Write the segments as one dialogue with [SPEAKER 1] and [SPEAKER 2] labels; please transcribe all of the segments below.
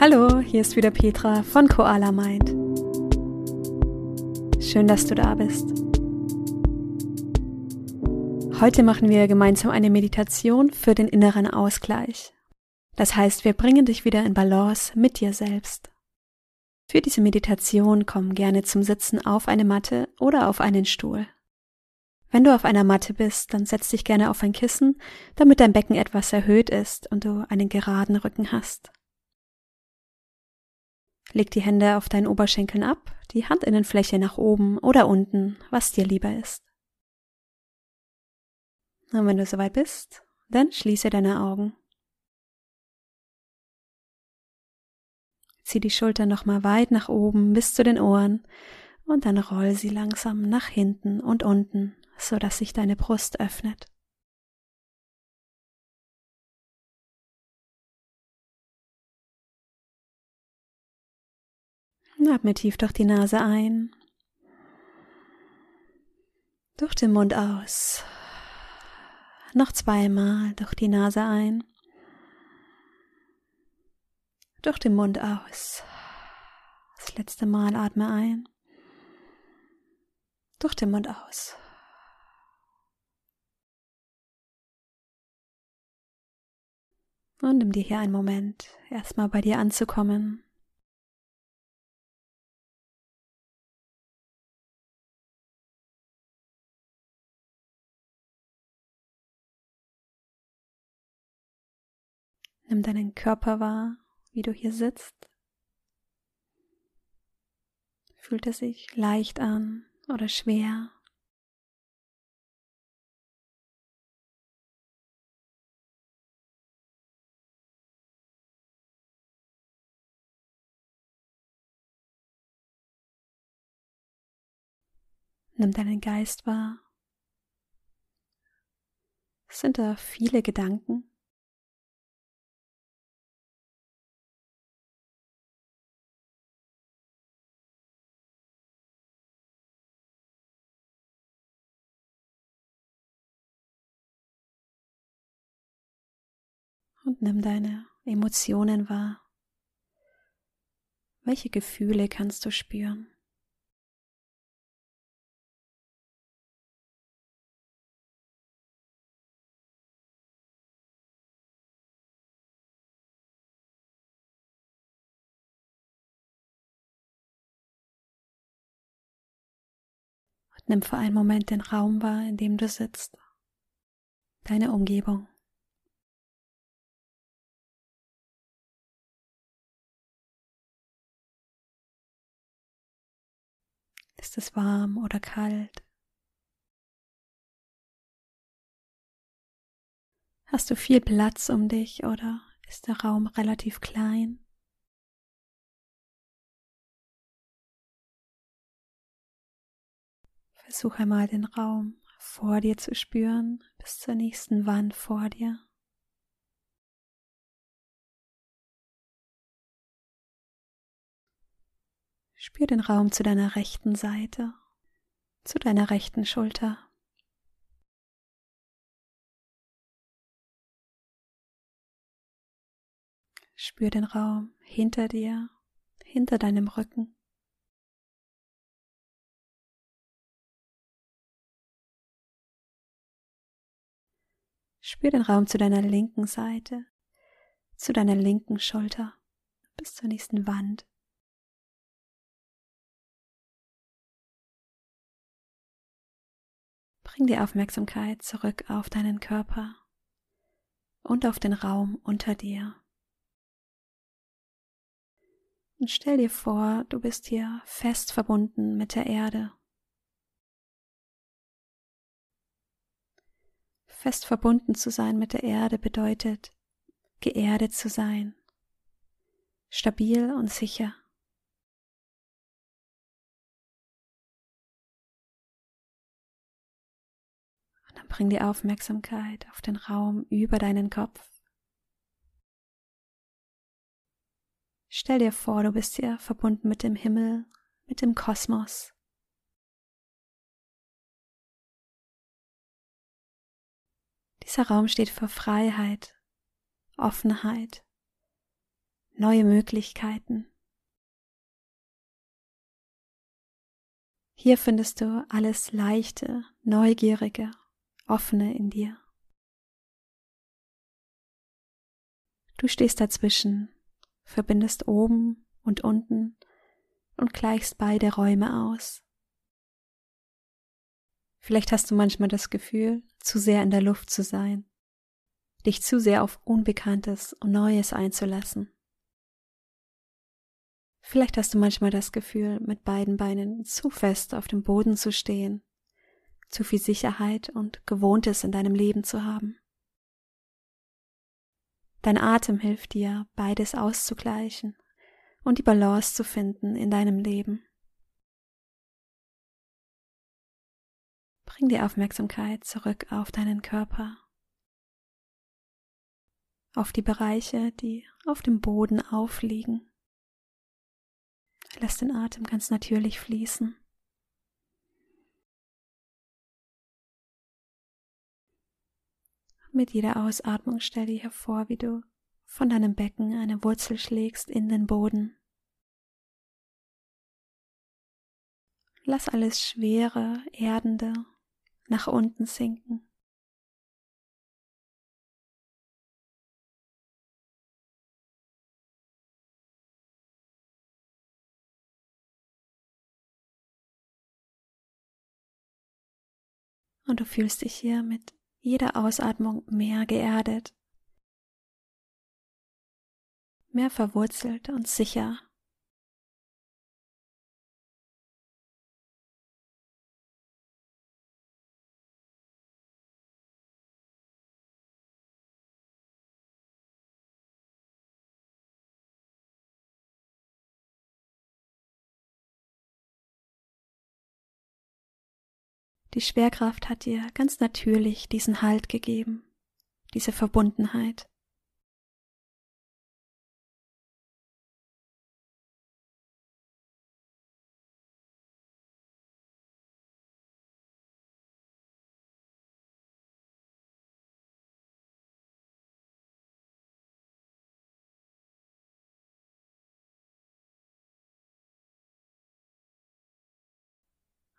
[SPEAKER 1] Hallo, hier ist wieder Petra von Koala Mind. Schön, dass du da bist. Heute machen wir gemeinsam eine Meditation für den inneren Ausgleich. Das heißt, wir bringen dich wieder in Balance mit dir selbst. Für diese Meditation komm gerne zum Sitzen auf eine Matte oder auf einen Stuhl. Wenn du auf einer Matte bist, dann setz dich gerne auf ein Kissen, damit dein Becken etwas erhöht ist und du einen geraden Rücken hast. Leg die Hände auf deinen Oberschenkeln ab, die Handinnenfläche nach oben oder unten, was dir lieber ist. Und wenn du soweit bist, dann schließe deine Augen. Zieh die Schultern nochmal weit nach oben bis zu den Ohren und dann roll sie langsam nach hinten und unten, so dass sich deine Brust öffnet. Atme tief durch die Nase ein, durch den Mund aus. Noch zweimal durch die Nase ein, durch den Mund aus. Das letzte Mal atme ein, durch den Mund aus. Und nimm dir hier einen Moment, erstmal bei dir anzukommen. Nimm deinen Körper wahr, wie du hier sitzt. Fühlt es sich leicht an oder schwer? Nimm deinen Geist wahr. Sind da viele Gedanken? Und nimm deine Emotionen wahr. Welche Gefühle kannst du spüren? Und nimm für einen Moment den Raum wahr, in dem du sitzt, deine Umgebung. Ist es warm oder kalt? Hast du viel Platz um dich oder ist der Raum relativ klein? Versuch einmal den Raum vor dir zu spüren, bis zur nächsten Wand vor dir. Spür den Raum zu deiner rechten Seite, zu deiner rechten Schulter. Spür den Raum hinter dir, hinter deinem Rücken. Spür den Raum zu deiner linken Seite, zu deiner linken Schulter, bis zur nächsten Wand. Bring die Aufmerksamkeit zurück auf deinen Körper und auf den Raum unter dir. Und stell dir vor, du bist hier fest verbunden mit der Erde. Fest verbunden zu sein mit der Erde bedeutet, geerdet zu sein, stabil und sicher. Bring die Aufmerksamkeit auf den Raum über deinen Kopf. Stell dir vor, du bist hier verbunden mit dem Himmel, mit dem Kosmos. Dieser Raum steht für Freiheit, Offenheit, neue Möglichkeiten. Hier findest du alles Leichte, Neugierige, Offene in dir. Du stehst dazwischen, verbindest oben und unten und gleichst beide Räume aus. Vielleicht hast du manchmal das Gefühl, zu sehr in der Luft zu sein, dich zu sehr auf Unbekanntes und Neues einzulassen. Vielleicht hast du manchmal das Gefühl, mit beiden Beinen zu fest auf dem Boden zu stehen, zu viel Sicherheit und Gewohntes in deinem Leben zu haben. Dein Atem hilft dir, beides auszugleichen und die Balance zu finden in deinem Leben. Bring die Aufmerksamkeit zurück auf deinen Körper, auf die Bereiche, die auf dem Boden aufliegen. Lass den Atem ganz natürlich fließen. Mit jeder Ausatmung stell dir hervor, wie du von deinem Becken eine Wurzel schlägst in den Boden. Lass alles Schwere, Erdende nach unten sinken. und du fühlst dich hier mit jeder Ausatmung mehr geerdet, mehr verwurzelt und sicher. Die Schwerkraft hat dir ganz natürlich diesen Halt gegeben, diese Verbundenheit.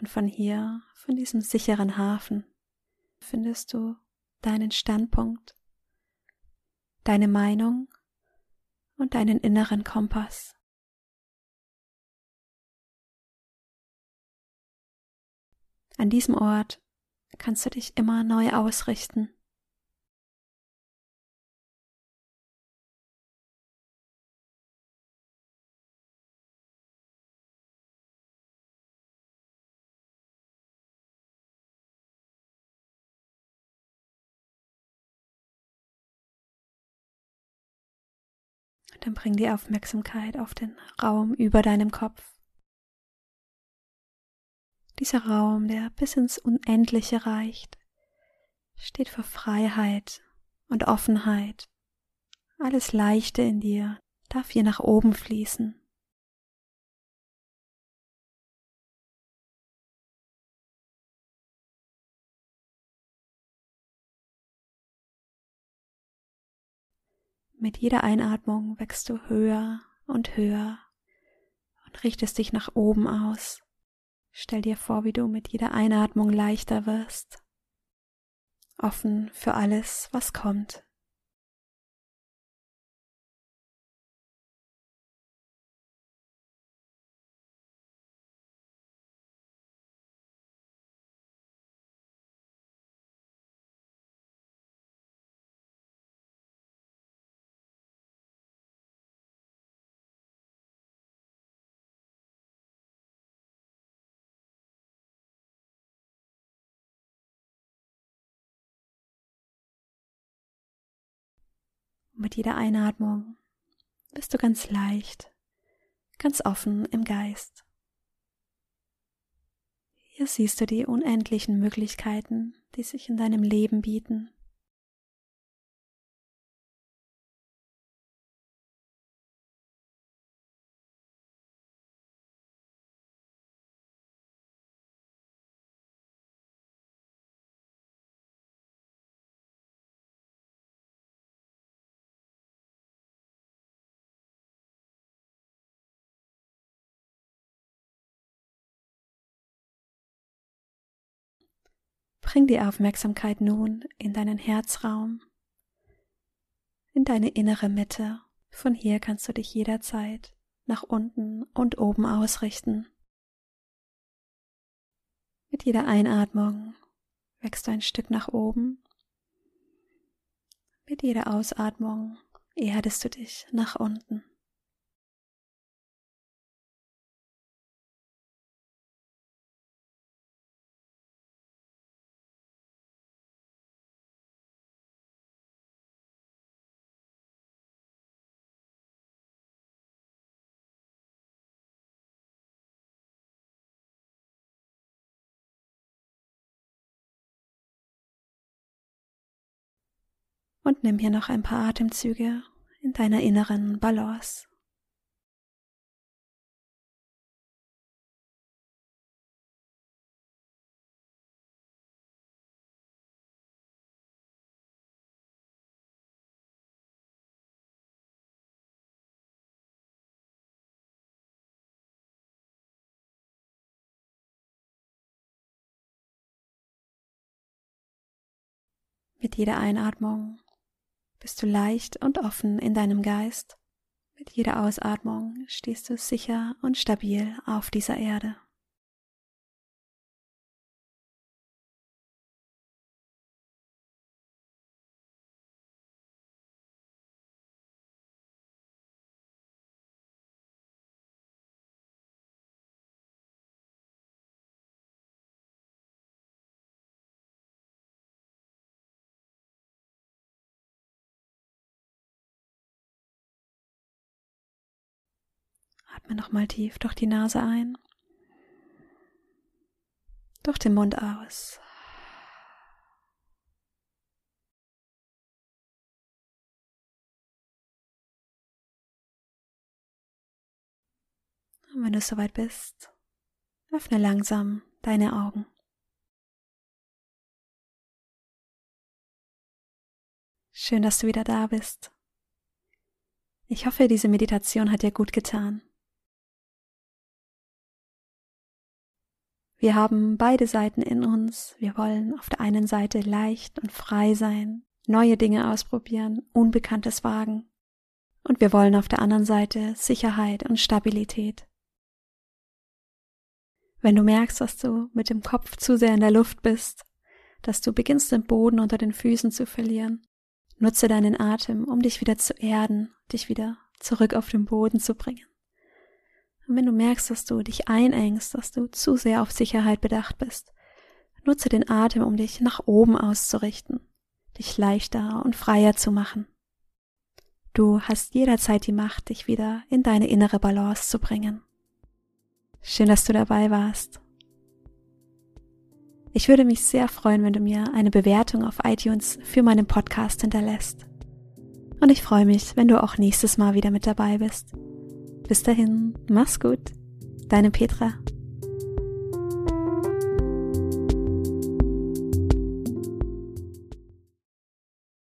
[SPEAKER 1] Und von hier, von diesem sicheren Hafen, findest du deinen Standpunkt, deine Meinung und deinen inneren Kompass. An diesem Ort kannst du dich immer neu ausrichten. Dann bring die Aufmerksamkeit auf den Raum über deinem Kopf. Dieser Raum, der bis ins Unendliche reicht, steht für Freiheit und Offenheit. Alles Leichte in dir darf hier nach oben fließen. Mit jeder Einatmung wächst du höher und höher und richtest dich nach oben aus. Stell dir vor, wie du mit jeder Einatmung leichter wirst, offen für alles, was kommt. Mit jeder Einatmung bist du ganz leicht, ganz offen im Geist. Hier siehst du die unendlichen Möglichkeiten, die sich in deinem Leben bieten. Bring die Aufmerksamkeit nun in deinen Herzraum, in deine innere Mitte. Von hier kannst du dich jederzeit nach unten und oben ausrichten. Mit jeder Einatmung wächst du ein Stück nach oben. Mit jeder Ausatmung erdest du dich nach unten. Und nimm hier noch ein paar Atemzüge in deiner inneren Balance. Mit jeder Einatmung bist du leicht und offen in deinem Geist. Mit jeder Ausatmung stehst du sicher und stabil auf dieser Erde. Atme nochmal tief durch die Nase ein, durch den Mund aus. Und wenn du soweit bist, öffne langsam deine Augen. Schön, dass du wieder da bist. Ich hoffe, diese Meditation hat dir gut getan. Wir haben beide Seiten in uns. Wir wollen auf der einen Seite leicht und frei sein, neue Dinge ausprobieren, Unbekanntes wagen. Und wir wollen auf der anderen Seite Sicherheit und Stabilität. Wenn du merkst, dass du mit dem Kopf zu sehr in der Luft bist, dass du beginnst den Boden unter den Füßen zu verlieren, nutze deinen Atem, um dich wieder zu erden, dich wieder zurück auf den Boden zu bringen. Und wenn du merkst, dass du dich einengst, dass du zu sehr auf Sicherheit bedacht bist, nutze den Atem, um dich nach oben auszurichten, dich leichter und freier zu machen. Du hast jederzeit die Macht, dich wieder in deine innere Balance zu bringen. Schön, dass du dabei warst. Ich würde mich sehr freuen, wenn du mir eine Bewertung auf iTunes für meinen Podcast hinterlässt. Und ich freue mich, wenn du auch nächstes Mal wieder mit dabei bist. Bis dahin, mach's gut. Deine Petra.